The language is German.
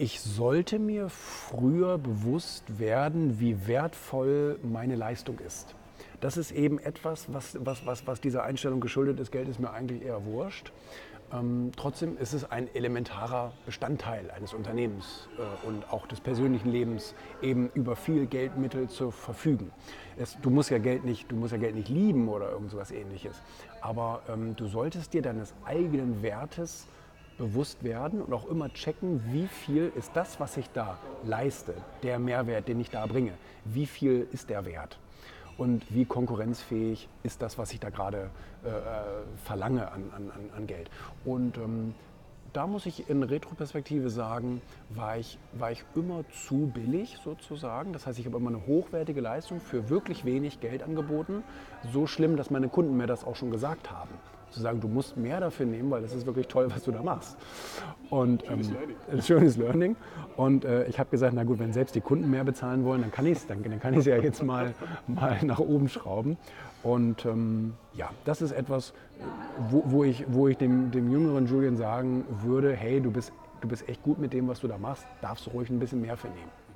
Ich sollte mir früher bewusst werden, wie wertvoll meine Leistung ist. Das ist eben etwas, was, was, was, was dieser Einstellung geschuldet ist. Geld ist mir eigentlich eher wurscht. Ähm, trotzdem ist es ein elementarer Bestandteil eines Unternehmens äh, und auch des persönlichen Lebens, eben über viel Geldmittel zu verfügen. Es, du, musst ja Geld nicht, du musst ja Geld nicht lieben oder irgend sowas ähnliches, aber ähm, du solltest dir deines eigenen Wertes bewusst werden und auch immer checken, wie viel ist das, was ich da leiste, der Mehrwert, den ich da bringe, wie viel ist der Wert und wie konkurrenzfähig ist das, was ich da gerade äh, äh, verlange an, an, an Geld. Und ähm, da muss ich in Retroperspektive sagen, war ich, war ich immer zu billig sozusagen. Das heißt, ich habe immer eine hochwertige Leistung für wirklich wenig Geld angeboten. So schlimm, dass meine Kunden mir das auch schon gesagt haben zu sagen, du musst mehr dafür nehmen, weil das ist wirklich toll, was du da machst. Und, schönes, ähm, Learning. schönes Learning. Und äh, ich habe gesagt, na gut, wenn selbst die Kunden mehr bezahlen wollen, dann kann ich es dann, dann kann ja jetzt mal, mal nach oben schrauben. Und ähm, ja, das ist etwas, wo, wo ich, wo ich dem, dem jüngeren Julian sagen würde, hey, du bist, du bist echt gut mit dem, was du da machst, darfst du ruhig ein bisschen mehr für nehmen.